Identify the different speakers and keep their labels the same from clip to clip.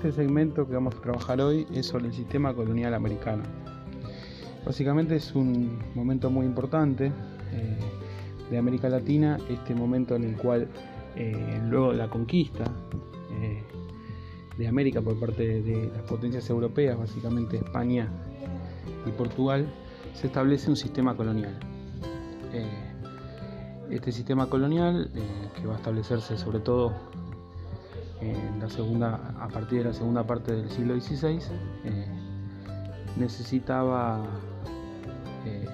Speaker 1: este segmento que vamos a trabajar hoy es sobre el sistema colonial americano. Básicamente es un momento muy importante eh, de América Latina, este momento en el cual eh, luego de la conquista eh, de América por parte de las potencias europeas, básicamente España y Portugal, se establece un sistema colonial. este sistema colonial, que va a establecerse sobre todo en la segunda, a partir de la segunda parte del siglo XVI, eh, necesitaba, eh,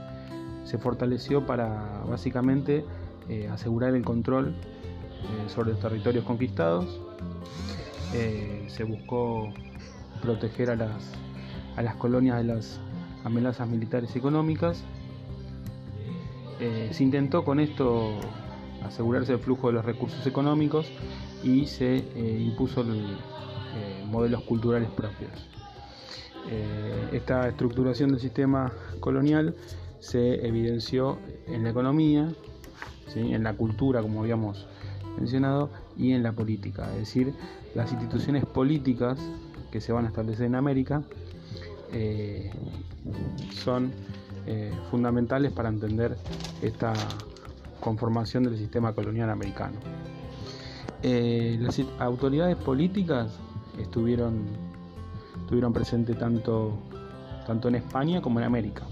Speaker 1: se fortaleció para básicamente eh, asegurar el control sobre los territorios conquistados. se buscó proteger a las, a las colonias de las amenazas militares y económicas. se intentó con esto asegurarse el flujo de los recursos económicos y se eh, impuso eh, modelos culturales propios. Eh, esta estructuración del sistema colonial se evidenció en la economía, en la cultura, como habíamos mencionado, y en la política. Es decir, las instituciones políticas que se van a establecer en América son fundamentales para entender esta conformación del sistema colonial americano. Eh, las autoridades políticas estuvieron, estuvieron presentes tanto, tanto en España como en América.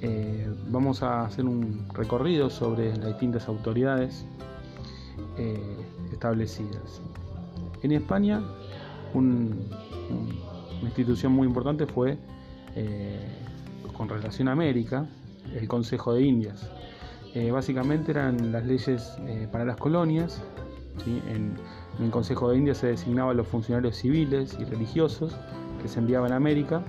Speaker 1: Eh, vamos a hacer un recorrido sobre las distintas autoridades eh, establecidas. En España, una institución muy importante fue, con relación a América, el Consejo de Indias. Básicamente eran las leyes para las colonias en, el Consejo de India se designaban los funcionarios civiles y religiosos que se enviaban a América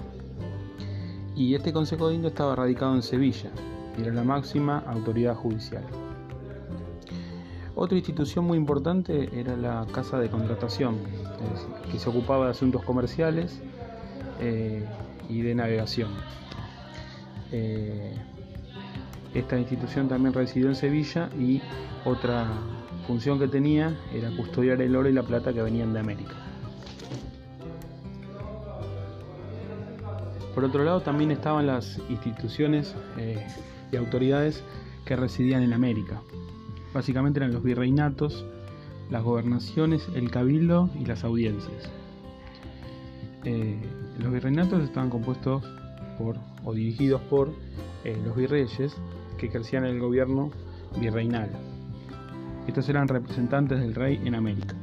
Speaker 1: y este Consejo de India estaba radicado en Sevilla y era la máxima autoridad judicial. Otra institución muy importante era la Casa de Contratación, que se ocupaba de asuntos comerciales eh, y de navegación. Eh, esta institución también residió en Sevilla y otra función que tenía era custodiar el oro y la plata que venían de América. Por otro lado, también estaban las instituciones eh, y autoridades que residían en América. Básicamente eran los virreinatos, las gobernaciones, el cabildo y las audiencias. Eh, los virreinatos estaban compuestos por o dirigidos por eh, los virreyes que ejercían el gobierno virreinal. Estos eran representantes del rey en América.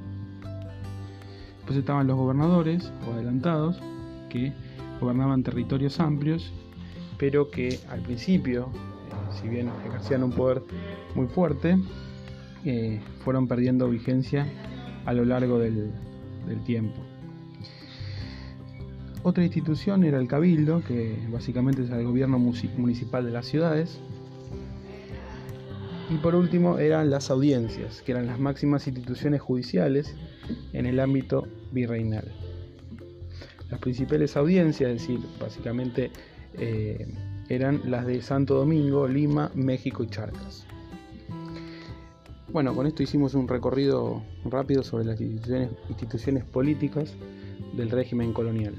Speaker 1: Después estaban los gobernadores o adelantados, que gobernaban territorios amplios, pero que al principio, eh, si bien ejercían un poder muy fuerte, eh, fueron perdiendo vigencia a lo largo del, del tiempo. Otra institución era el Cabildo, que básicamente es el gobierno municipal de las ciudades, y por último eran las audiencias, que eran las máximas instituciones judiciales en el ámbito virreinal. Las principales audiencias, es decir, básicamente eh, eran las de Santo Domingo, Lima, México y Charcas. Bueno, con esto hicimos un recorrido rápido sobre las instituciones, instituciones políticas del régimen colonial.